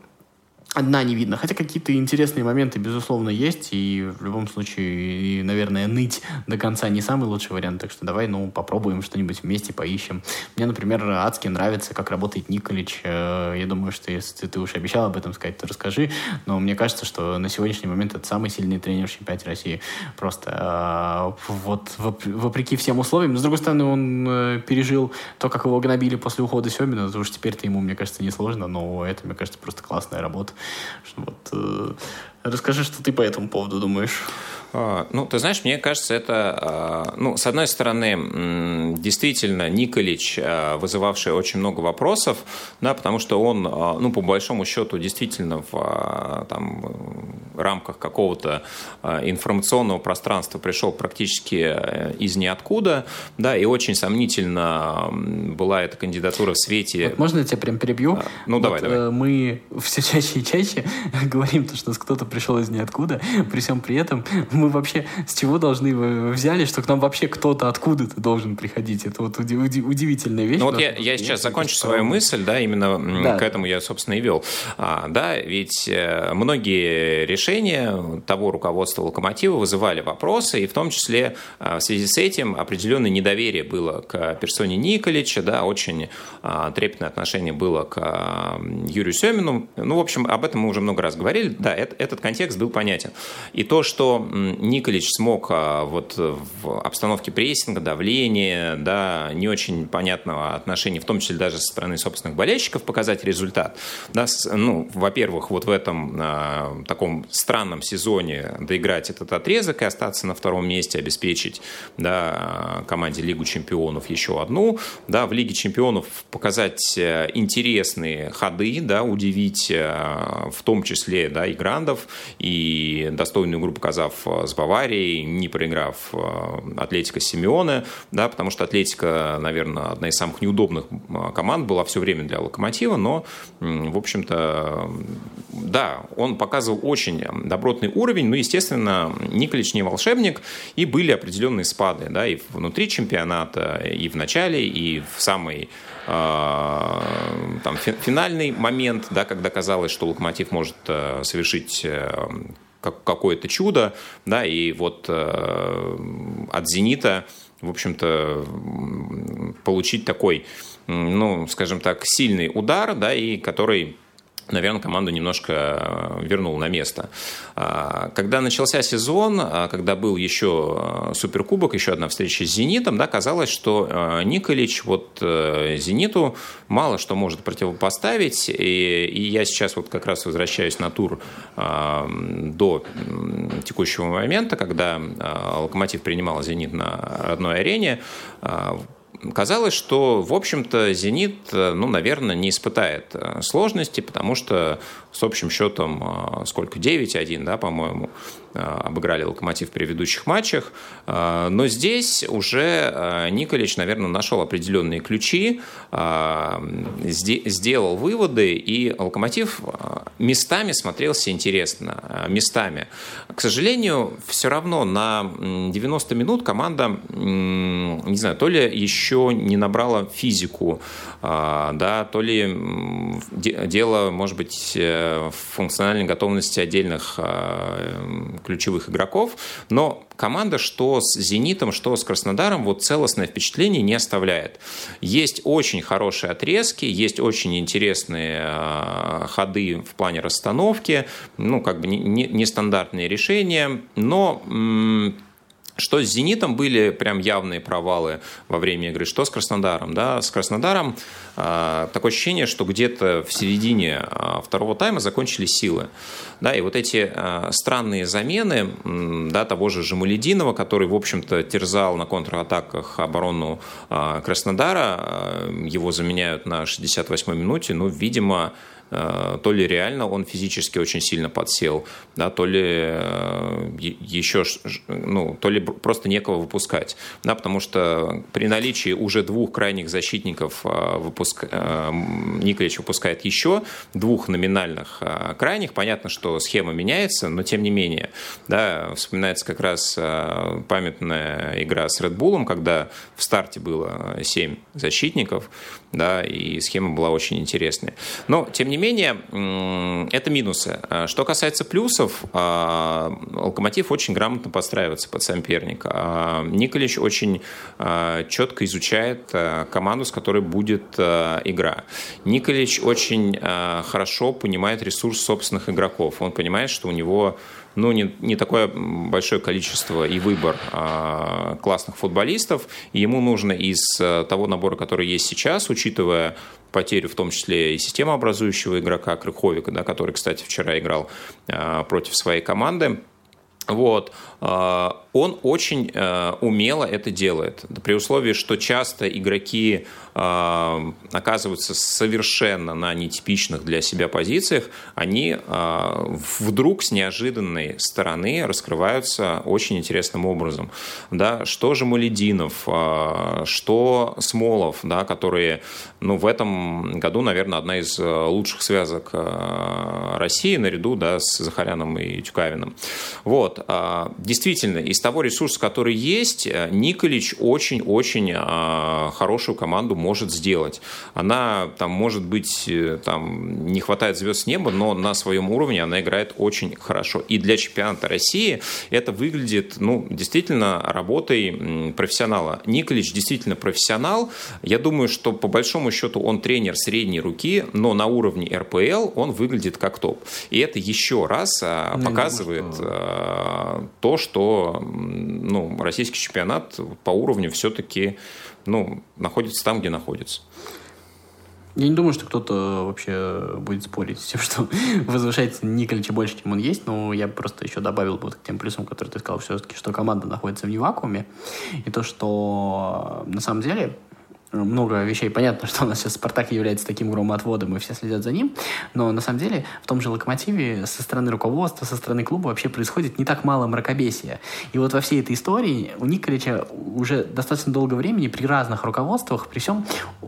одна не видно. Хотя какие-то интересные моменты, безусловно, есть, и в любом случае, и, наверное, ныть до конца не самый лучший вариант, так что давай, ну, попробуем что-нибудь вместе, поищем. Мне, например, адски нравится, как работает Николич. Э, я думаю, что если ты уж обещал об этом сказать, то расскажи, но мне кажется, что на сегодняшний момент это самый сильный тренер в чемпионате России. Просто э, вот вопреки всем условиям. Но, с другой стороны, он э, пережил то, как его гнобили после ухода Семина, то уж теперь-то ему, мне кажется, не сложно, но это, мне кажется, просто классная работа. Вот, э, расскажи, что ты по этому поводу думаешь. А, ну, ты знаешь, мне кажется, это, а, ну, с одной стороны, действительно, Николич, а, вызывавший очень много вопросов, да, потому что он, ну, по большому счету, действительно в там, рамках какого-то информационного пространства пришел практически э, из ниоткуда, да, и очень сомнительно была эта кандидатура в свете... Вот можно я тебя прям перебью? Ну, вот, давай, давай. Э, мы *laughs* все чаще и чаще *laughs* говорим, то, что кто-то пришел из ниоткуда, при всем при этом мы вообще с чего должны взяли, что к нам вообще кто-то откуда-то должен приходить? Это вот уди- уди- удивительная вещь. Ну вот я, я сейчас закончу свою мысль, да, именно да. к этому я, собственно, и вел. А, да, ведь э, многие решения того руководства «Локомотива» вызывали вопросы, и в том числе а, в связи с этим определенное недоверие было к персоне Николича, да, очень а, трепетное отношение было к Юрию Семину. Ну, в общем, об этом мы уже много раз говорили. Да, этот контекст был понятен. И то, что Николич смог а, вот в обстановке прессинга, давления, да, не очень понятного отношения, в том числе даже со стороны собственных болельщиков, показать результат. Да, ну, во-первых, вот в этом а, таком странном сезоне доиграть этот отрезок и остаться на втором месте, обеспечить да, команде Лигу чемпионов еще одну, да, в Лиге чемпионов показать э, интересные ходы, да, удивить э, в том числе да, и Грандов, и достойную игру показав э, с Баварией, не проиграв э, Атлетика Симеона, да, потому что Атлетика, наверное, одна из самых неудобных э, команд была все время для Локомотива, но, в общем-то, да, он показывал очень добротный уровень, но, естественно, Николич не волшебник, и были определенные спады, да, и внутри чемпионата, и в начале, и в самый э, там, финальный момент, да, когда казалось, что Локомотив может совершить как, какое-то чудо, да, и вот э, от «Зенита», в общем-то, получить такой, ну, скажем так, сильный удар, да, и который наверное, команду немножко э, вернул на место. А, когда начался сезон, а, когда был еще э, Суперкубок, еще одна встреча с «Зенитом», да, казалось, что э, Николич вот «Зениту» мало что может противопоставить. И, и я сейчас вот как раз возвращаюсь на тур до текущего момента, когда «Локомотив» принимал «Зенит» на родной арене казалось, что, в общем-то, «Зенит», ну, наверное, не испытает э, сложности, потому что с общим счетом э, сколько? 9-1, да, по-моему, э, обыграли «Локомотив» в предыдущих матчах. Но здесь уже Николич, наверное, нашел определенные ключи, сделал выводы, и «Локомотив» местами смотрелся интересно, местами. К сожалению, все равно на 90 минут команда, не знаю, то ли еще не набрала физику, да, то ли дело, может быть, э, в функциональной готовности отдельных ключевых игроков, но команда, что с «Зенитом», что с Краснодаром, вот целостное впечатление не оставляет. Есть очень хорошие отрезки, есть очень интересные а, ходы в плане расстановки, ну, как бы нестандартные решения, но Что с «Зенитом» были прям явные провалы во время игры, что с Краснодаром. Да? С Краснодаром э, такое ощущение, что где-то в середине э, второго тайма закончились силы. Да? И вот эти э, странные замены э, да, того же Жемалединова, который, в общем-то, терзал на контратаках оборону э, Краснодара, э, его заменяют на 68-й минуте, ну, видимо, то ли реально он физически очень сильно подсел, да, то ли э, еще, ну, то ли просто некого выпускать, да, потому что при наличии уже двух крайних защитников э, выпуск... Николич выпускает еще двух номинальных крайних, понятно, что схема меняется, но тем не менее, да, вспоминается как раз памятная игра с Bull, когда в старте было 7 защитников, да, и схема была очень интересная. Но, тем не менее, это минусы. А что касается плюсов, а, Локомотив очень грамотно подстраивается под соперника. А, Николич очень четко изучает команду, с которой будет игра. Николич очень хорошо понимает ресурс собственных игроков. Он понимает, что у него ну, не, не такое большое количество и выбор а, классных футболистов. И ему нужно из а, того набора, который есть сейчас, учитывая потерю в том числе и системообразующего игрока Крыховика, да, который, кстати, вчера играл а, против своей команды, вот. А, он очень а, умело это делает. При условии, что часто игроки а, оказываются совершенно на нетипичных для себя позициях, они вдруг с неожиданной стороны раскрываются очень интересным образом. Да, что же Малединов, что Смолов, да, которые ну, в этом году, наверное, одна из лучших связок России наряду да, с Захаряном и Тюкавиным. Вот. А, действительно, из того ресурса, который есть, э, Николич очень-очень а, хорошую команду может сделать. Она там, может быть, э, там, не хватает звезд с неба, но на своем уровне она играет очень хорошо. И для чемпионата России это выглядит, ну, действительно, работой профессионала. Николич действительно профессионал. Я думаю, что по большому счету он тренер средней руки, но на уровне РПЛ он выглядит как топ. И это еще раз а, ну, показывает думаю, что то, что ну, российский чемпионат по уровню все-таки ну, находится там, где находится. Я не думаю, что кто-то вообще будет спорить с тем, что *laughs* возвышается Николича больше, чем он есть, но я просто еще добавил бы к тем плюсам, которые ты сказал, все-таки, что команда находится в вакууме, и то, что на самом деле много вещей. Понятно, что у нас сейчас Спартак является таким громоотводом, и все следят за ним. Но на самом деле в том же Локомотиве со стороны руководства, со стороны клуба вообще происходит не так мало мракобесия. И вот во всей этой истории у Николича уже достаточно долго времени при разных руководствах, при всем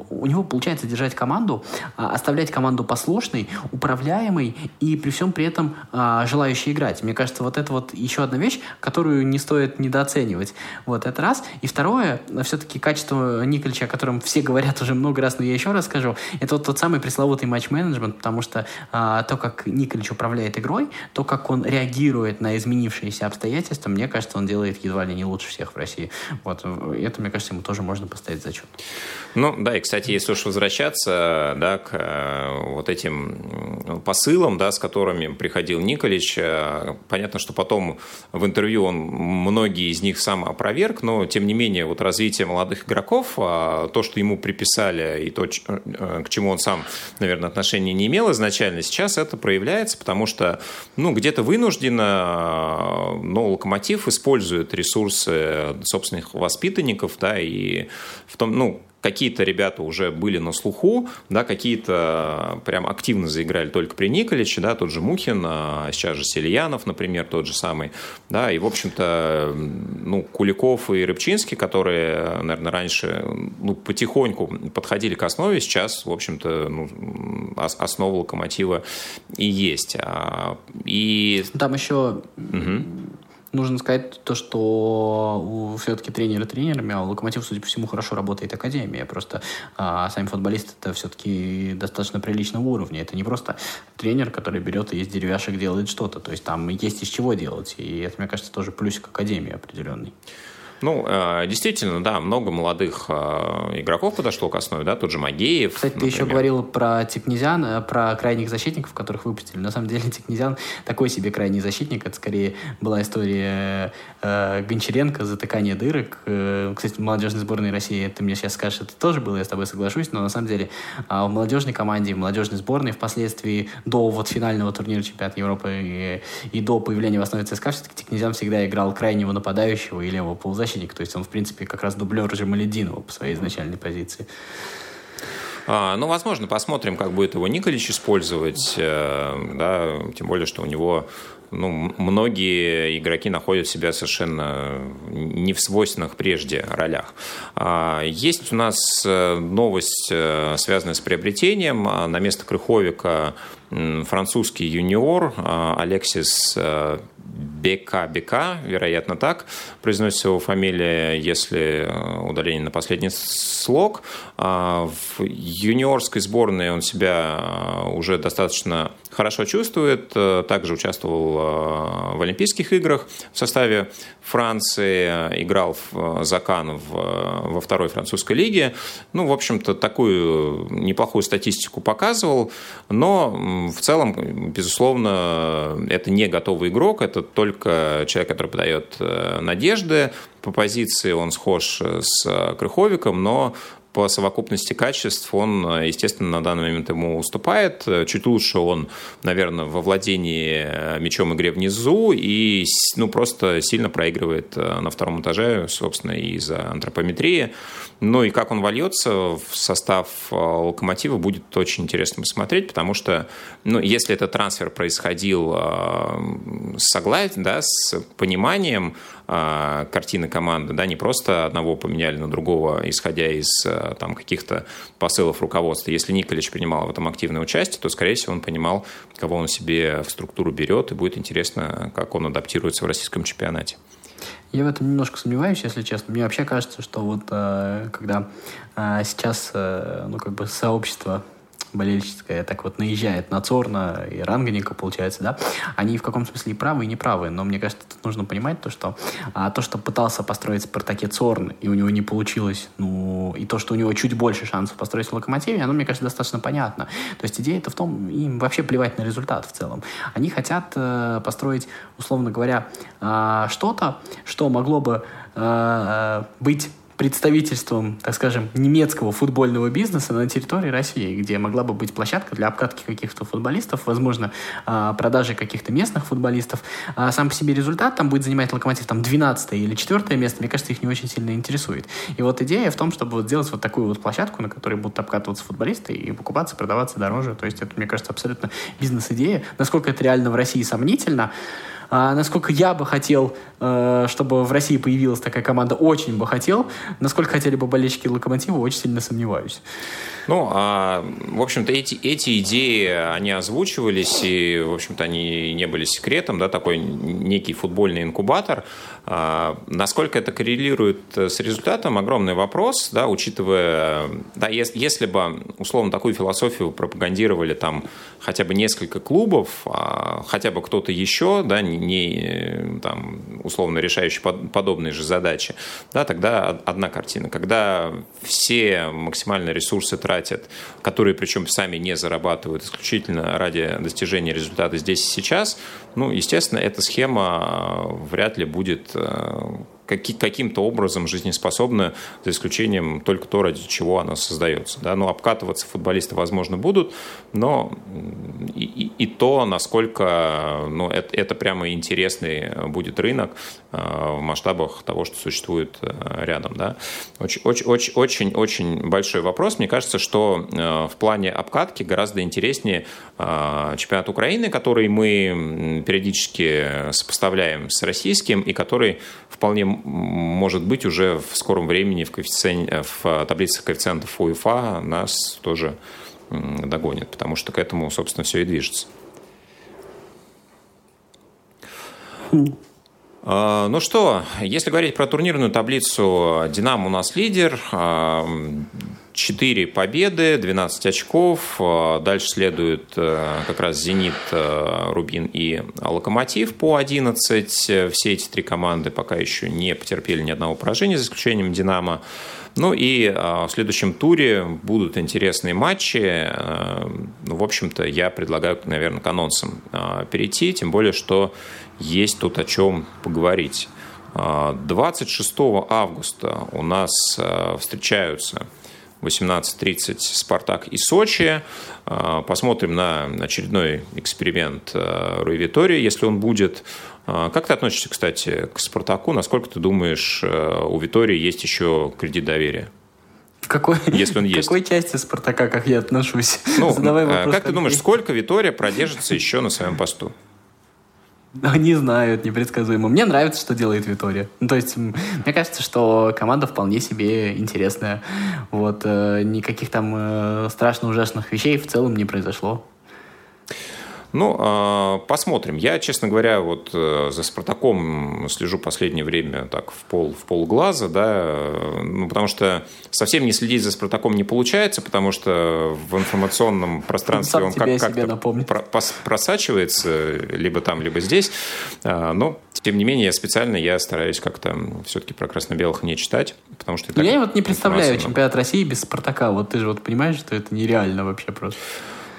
у него получается держать команду, а, оставлять команду послушной, управляемой и при всем при этом а, желающей играть. Мне кажется, вот это вот еще одна вещь, которую не стоит недооценивать. Вот это раз. И второе, все-таки качество Николича, который котором все говорят уже много раз, но я еще раз скажу, это вот тот самый пресловутый матч-менеджмент, потому что а, то, как Николич управляет игрой, то, как он реагирует на изменившиеся обстоятельства, мне кажется, он делает едва ли не лучше всех в России. Вот, это, мне кажется, ему тоже можно поставить зачет. Ну, да, и, кстати, если уж возвращаться, да, к э, вот этим посылам, да, с которыми приходил Николич, э, понятно, что потом в интервью он многие из них сам опроверг, но, тем не менее, вот развитие молодых игроков, а, то, что ему приписали, и то, э, к чему он сам, наверное, отношения не имел изначально, сейчас это проявляется, потому что, ну, где-то вынужденно, но Локомотив использует ресурсы собственных воспитанников, да, и в том, ну, какие-то ребята уже были на слуху, да, какие-то прям активно заиграли только при Николиче, да, тот же Мухин, а сейчас же Сельянов, например, тот же самый, да, и, в общем-то, ну, Куликов и Рыбчинский, которые, наверное, раньше, ну, потихоньку подходили к основе, сейчас, в общем-то, ну, основа локомотива и есть. А, и... Там еще угу нужно сказать то, что все-таки тренеры тренерами, а у Локомотива, судя по всему, хорошо работает Академия. Просто а, сами футболисты это все-таки достаточно приличного уровня. Это не просто тренер, который берет и из деревяшек делает что-то. То есть там есть из чего делать. И это, мне кажется, тоже плюсик Академии определенный. Ну, э, действительно, да, много молодых э, игроков подошло к основе, да, тот же Магеев. Кстати, например. ты еще говорил про Тикнезян, э, про крайних защитников, которых выпустили. На самом деле *laughs* Тикнезян такой себе крайний защитник. Это скорее была история Гончаренко, затыкание дырок. Кстати, в молодежной сборной России, ты мне сейчас скажешь, это тоже было, я с тобой соглашусь, но на самом деле а, в молодежной команде, в молодежной сборной впоследствии до вот финального турнира чемпионата Европы и, и до появления в основе ЦСКА все-таки Тикнезян всегда играл крайнего нападающего и левого полузащитника защитник. То есть он, в принципе, как раз дублер Жемалединова по своей изначальной позиции. А, ну, возможно, посмотрим, как будет его Николич использовать, э, да, тем более, что у него ну, многие игроки находят себя совершенно не в свойственных прежде ролях. А, есть у нас э, новость, э, связанная с приобретением. На место Крыховика французский юниор Алексис Бека, Бека, вероятно так, произносится его фамилия, если э, удаление на последний слог. А, в юниорской сборной он себя э, уже достаточно хорошо чувствует, э, также участвовал в Олимпийских играх в составе Франции, играл в Закан во второй французской лиге. Ну, в общем-то, такую неплохую статистику показывал, но в целом, безусловно, это не готовый игрок, это только человек, который подает э, надежды. По позиции он схож с Крыховиком, но по совокупности качеств он, естественно, на данный момент ему уступает. Чуть лучше он, наверное, во владении э, мячом игре внизу и ну, просто сильно проигрывает э, на втором этаже, собственно, из-за антропометрии. Ну и как он вольется в состав э, «Локомотива» будет очень интересно посмотреть, потому что, ну, если этот трансфер происходил с согласием, да, с пониманием картины команды, да, не просто одного поменяли на другого, исходя из там, каких-то посылов руководства. Если Николич принимал в этом активное участие, то, скорее всего, он понимал, кого он себе в структуру берет, и будет интересно, как он адаптируется в российском чемпионате. Я в этом немножко сомневаюсь, если честно. Мне вообще кажется, что вот э, когда э, сейчас, э, ну, как бы сообщество болельческая так вот наезжает на Цорна и Рангника, получается, да, они в каком смысле и правы, и неправы, но мне кажется, тут нужно понимать то, что а, то, что пытался построить в Спартаке Цорн, и у него не получилось, ну, и то, что у него чуть больше шансов построить в Локомотиве, оно, мне кажется, достаточно понятно. То есть идея-то в том, им вообще плевать на результат в целом. Они хотят э, построить, условно говоря, э, что-то, что могло бы э, э быть представительством, так скажем, немецкого футбольного бизнеса на территории России, где могла бы быть площадка для обкатки каких-то футболистов, возможно, а, продажи каких-то местных футболистов. А сам по себе результат там будет занимать локомотив там 12 или 4 место, мне кажется, их не очень сильно интересует. И вот идея в том, чтобы вот сделать вот такую вот площадку, на которой будут обкатываться футболисты и покупаться, продаваться дороже. То есть это, мне кажется, абсолютно бизнес-идея. Насколько это реально в России сомнительно, а, насколько я бы хотел, чтобы в России появилась такая команда, очень бы хотел. Насколько хотели бы болельщики Локомотива, очень сильно сомневаюсь. Ну, а, в общем-то, эти, эти идеи, они озвучивались, и, в общем-то, они не были секретом, да, такой некий футбольный инкубатор. А, насколько это коррелирует с результатом, огромный вопрос, да, учитывая, да, если, если бы, условно, такую философию пропагандировали там хотя бы несколько клубов, а, хотя бы кто-то еще, да, не, там, условно, решающий подобные же задачи, да, тогда одна картина. Когда все максимальные ресурсы тратят, которые причем сами не зарабатывают исключительно ради достижения результата здесь и сейчас, ну, естественно, эта схема вряд ли будет э, каким-то образом жизнеспособна, за исключением только то, ради чего она создается. Да? Ну, обкатываться футболисты, возможно, будут, но и, и, и то, насколько ну, это, это прямо интересный будет рынок э, в масштабах того, что существует э, рядом. Да? Очень, очень, очень, очень, очень большой вопрос. Мне кажется, что э, в плане обкатки гораздо интереснее чемпионат Украины, который мы периодически сопоставляем с российским, и который вполне может быть, уже в скором времени в, коэффициенте, в таблице коэффициентов УЕФА нас тоже догонит, потому что к этому, собственно, все и движется. А, ну что, если говорить про турнирную таблицу, «Динамо» у нас лидер, а, 4 победы, 12 очков. Дальше следует как раз «Зенит», «Рубин» и «Локомотив» по 11. Все эти три команды пока еще не потерпели ни одного поражения, за исключением «Динамо». Ну и в следующем туре будут интересные матчи. Ну, в общем-то, я предлагаю, наверное, к анонсам перейти, тем более, что есть тут о чем поговорить. 26 августа у нас встречаются 18.30 «Спартак» и «Сочи». Посмотрим на очередной эксперимент Руи Витории, если он будет. Как ты относишься, кстати, к «Спартаку»? Насколько ты думаешь, у Витории есть еще кредит доверия? В какой, если он есть. Какой части Спартака, как я отношусь? Ну, *laughs* Задавай вопрос, как ты думаешь, есть. сколько Витория продержится еще на своем посту? Не знаю, это непредсказуемо. Мне нравится, что делает Витория. Ну, то есть, мне кажется, что команда вполне себе интересная. Вот, э, никаких там э, страшно ужасных вещей в целом не произошло. Ну, а, посмотрим. Я, честно говоря, вот э, за «Спартаком» слежу последнее время так в пол, в пол глаза, да, ну, потому что совсем не следить за «Спартаком» не получается, потому что в информационном пространстве он, он как, как-то просачивается либо там, либо здесь. А, но, тем не менее, я специально я стараюсь как-то все-таки про красно-белых не читать, потому что... Я вот не представляю чемпионат России без «Спартака». Вот ты же вот понимаешь, что это нереально вообще просто.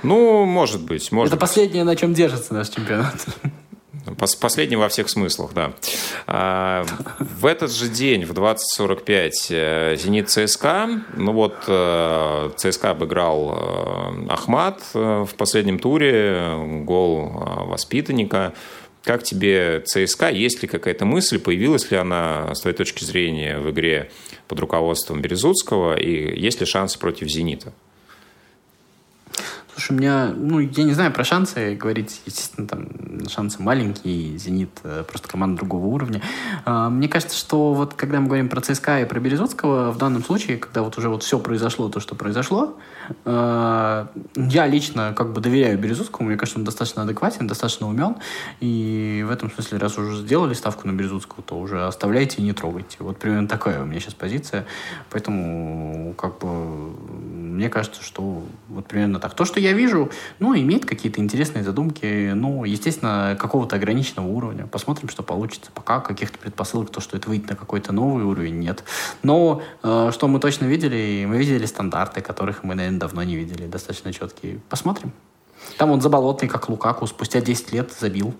Ну, может быть. Может Это последнее, на чем держится наш чемпионат. Последний во всех смыслах, да. А, в этот же день, в 20.45, э, «Зенит ЦСКА». Ну вот, э, ЦСКА обыграл э, Ахмат в последнем туре, гол воспитанника. Как тебе ЦСКА? Есть ли какая-то мысль, появилась ли она, с твоей точки зрения, в игре под руководством Березутского? И есть ли шансы против «Зенита»? Слушай, у меня, ну, я не знаю про шансы говорить, естественно, там шансы маленькие, «Зенит» э, просто команда другого уровня. А, мне кажется, что вот когда мы говорим про ЦСКА и про Березовского, в данном случае, когда вот уже вот все произошло, то, что произошло, а, я лично как бы доверяю Березутскому, мне кажется, он достаточно адекватен, достаточно умен, и в этом смысле, раз уже сделали ставку на Березутского, то уже оставляйте и не трогайте. Вот примерно такая у меня сейчас позиция, поэтому как бы мне кажется, что вот примерно так. То, что я вижу, ну, имеет какие-то интересные задумки, ну, естественно, какого-то ограниченного уровня. Посмотрим, что получится. Пока каких-то предпосылок, то, что это выйдет на какой-то новый уровень, нет. Но э, что мы точно видели, мы видели стандарты, которых мы, наверное, давно не видели, достаточно четкие. Посмотрим. Там он заболотный, как Лукаку, спустя 10 лет забил.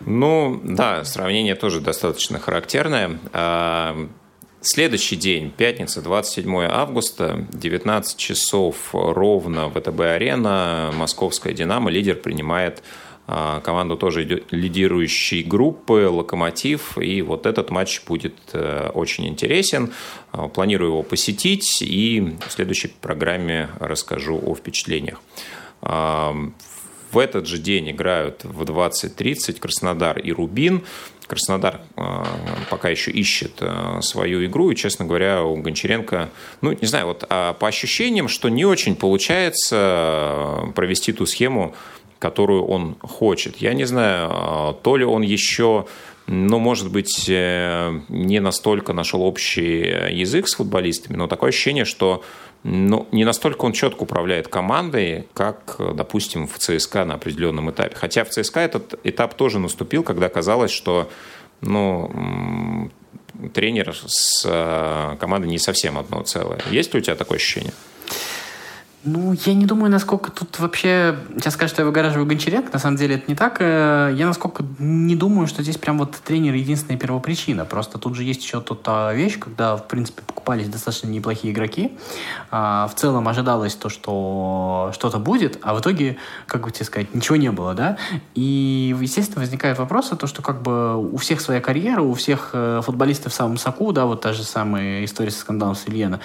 Ну, да, сравнение тоже достаточно характерное. Следующий день, пятница, 27 августа, 19 часов ровно ВТБ-арена, московская «Динамо», лидер принимает а, команду тоже лидирующей группы «Локомотив». И вот этот матч будет э, очень интересен. А, планирую его посетить и в следующей программе расскажу о впечатлениях. А, в этот же день играют в 20.30 Краснодар и Рубин. Краснодар э, пока еще ищет э, свою игру, и, честно говоря, у Гончаренко, ну, не знаю, вот а по ощущениям, что не очень получается э, провести ту схему, которую он хочет. Я не знаю, то ли он еще ну, может быть, не настолько нашел общий язык с футболистами, но такое ощущение, что ну, не настолько он четко управляет командой, как, допустим, в ЦСКА на определенном этапе. Хотя в ЦСКА этот этап тоже наступил, когда казалось, что ну, тренер с э, командой не совсем одно целое. Есть ли у тебя такое ощущение? Ну, я не думаю, насколько тут вообще... Сейчас скажут, что я выгораживаю Гончаренко. На самом деле это не так. Э, я насколько не думаю, что здесь прям вот тренер единственная первопричина. Просто тут же есть еще тут та вещь, когда, в принципе, покупались достаточно неплохие игроки. А, в целом ожидалось то, что что-то будет, а в итоге, как бы тебе сказать, ничего не было, да? И, естественно, возникает вопрос, то, что как бы у всех своя карьера, у всех э, футболистов в самом соку, да, вот та же самая история со скандалом с Ильена.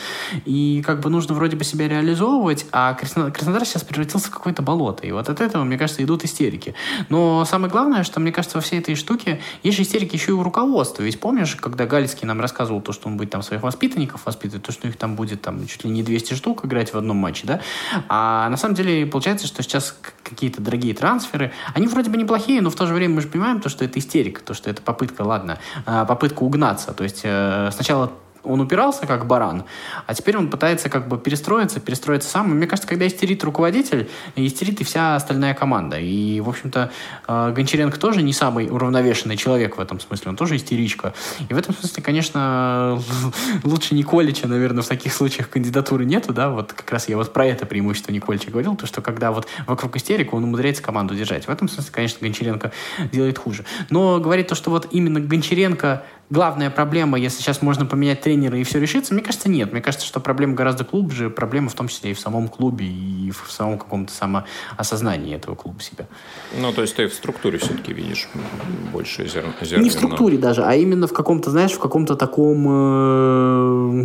И как бы нужно вроде бы себя реализовывать, а Краснодар сейчас превратился в какое-то болото. И вот от этого, мне кажется, идут истерики. Но самое главное, что, мне кажется, во всей этой штуке есть же истерики еще и у руководства. Ведь помнишь, когда Галицкий нам рассказывал то, что он будет там своих воспитанников воспитывать, то, что их там будет там чуть ли не 200 штук играть в одном матче, да? А на самом деле получается, что сейчас какие-то дорогие трансферы, они вроде бы неплохие, но в то же время мы же понимаем то, что это истерика, то, что это попытка, ладно, а, попытка угнаться. То есть э, сначала он упирался как баран, а теперь он пытается как бы перестроиться, перестроиться сам. И мне кажется, когда истерит руководитель, истерит и вся остальная команда. И, в общем-то, э, Гончаренко тоже не самый уравновешенный человек в этом смысле, он тоже истеричка. И в этом смысле, конечно, *laughs* лучше Николича, наверное, в таких случаях кандидатуры нету, да, вот как раз я вот про это преимущество Николича говорил, то, что когда вот вокруг истерика он умудряется команду держать. В этом смысле, конечно, Гончаренко делает хуже. Но говорить то, что вот именно Гончаренко главная проблема, если сейчас можно поменять тренера и все решится, мне кажется, нет. Мне кажется, что проблема гораздо глубже. Проблема в том числе и в самом клубе, и в самом каком-то самоосознании этого клуба себя. Ну, то есть ты в структуре все-таки видишь больше зер... Не в структуре даже, а именно в каком-то, знаешь, в каком-то таком... Э,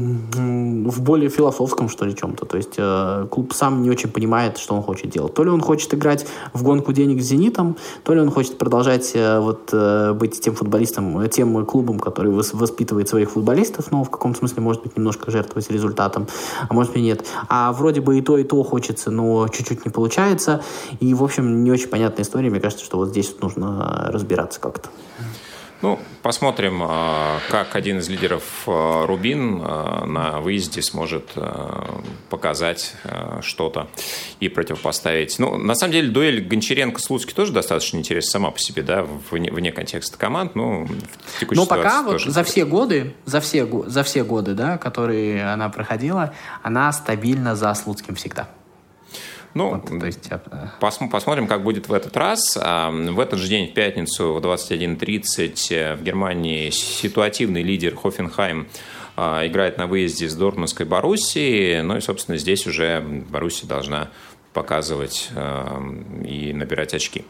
в более философском, что ли, чем-то. То есть э, клуб сам не очень понимает, что он хочет делать. То ли он хочет играть в гонку денег с «Зенитом», то ли он хочет продолжать э, вот, э, быть тем футболистом, э, тем клубом, который который воспитывает своих футболистов, но в каком-то смысле может быть немножко жертвовать результатом, а может быть нет. А вроде бы и то, и то хочется, но чуть-чуть не получается. И, в общем, не очень понятная история. Мне кажется, что вот здесь нужно разбираться как-то. Ну, посмотрим, а, как один из лидеров а, Рубин а, на выезде сможет показать что-то и противопоставить. Ну, на самом деле, дуэль Гончаренко-Слуцкий тоже достаточно интересна сама по себе, да, вне, вне контекста команд. Ну, в Но пока вот за все годы, за все, за все годы, да, которые она проходила, она стабильно за Слуцким всегда. Ну, вот, то есть, пос, посмотрим, как будет в этот раз. А, в этот же день, в пятницу, в 21.30 э, в Германии ситуативный лидер Хофенхайм а, играет на выезде с Дортмундской Боруссией. Ну и, собственно, здесь уже Боруссия должна показывать а, и набирать очки.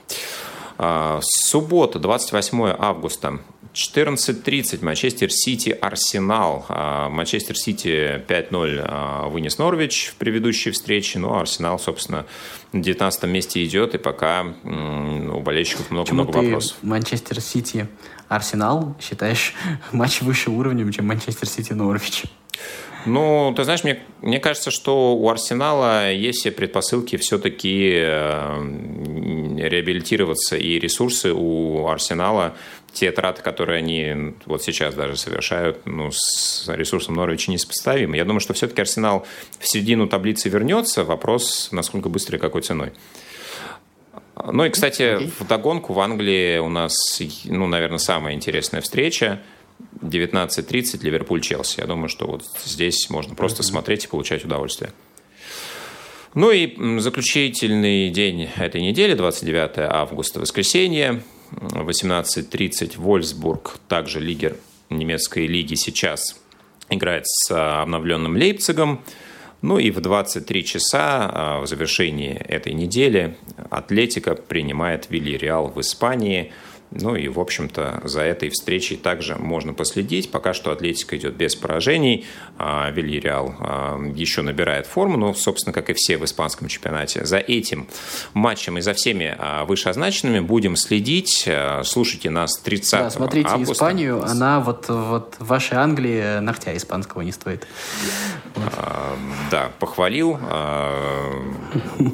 Суббота, 28 августа. 14.30 Манчестер Сити Арсенал. А, Манчестер Сити 5-0 а, вынес Норвич в предыдущей встрече. Ну, а Арсенал, собственно, на 19 месте идет, и пока у болельщиков много-много вопросов. Манчестер Сити Арсенал считаешь *laughs* матч выше уровнем, чем Манчестер Сити Норвич? Ну, ты знаешь, мне, мне кажется, что у Арсенала есть все предпосылки все-таки э, реабилитироваться, и ресурсы у Арсенала те траты, которые они вот сейчас даже совершают, ну, с ресурсом Норвича несопоставимы. Я думаю, что все-таки Арсенал в середину таблицы вернется. Вопрос, насколько быстро и какой ценой. Ну и, кстати, okay. в догонку в Англии у нас, ну, наверное, самая интересная встреча. 19.30 Ливерпуль-Челси. Я думаю, что вот здесь можно просто mm-hmm. смотреть и получать удовольствие. Ну и заключительный день этой недели, 29 августа, воскресенье. 18.30 Вольсбург, также лидер немецкой лиги сейчас, играет с а, обновленным Лейпцигом. Ну и в 23 часа а, в завершении этой недели Атлетика принимает Вильяреал в Испании – ну и, в общем-то, за этой встречей также можно последить. Пока что Атлетика идет без поражений. А, Вильяреал а, еще набирает форму, но, собственно, как и все в испанском чемпионате. За этим матчем и за всеми а, вышеозначенными будем следить. Слушайте нас 30 да, смотрите августа. Испанию, она вот, вот в вашей Англии ногтя испанского не стоит. Да, похвалил,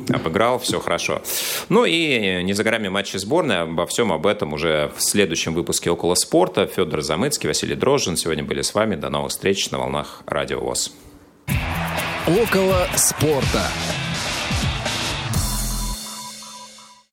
обыграл, все хорошо. Ну и не за горами матчи сборной, обо всем об этом уже уже в следующем выпуске «Около спорта». Федор Замыцкий, Василий Дрожжин сегодня были с вами. До новых встреч на волнах Радио ВОЗ. «Около спорта».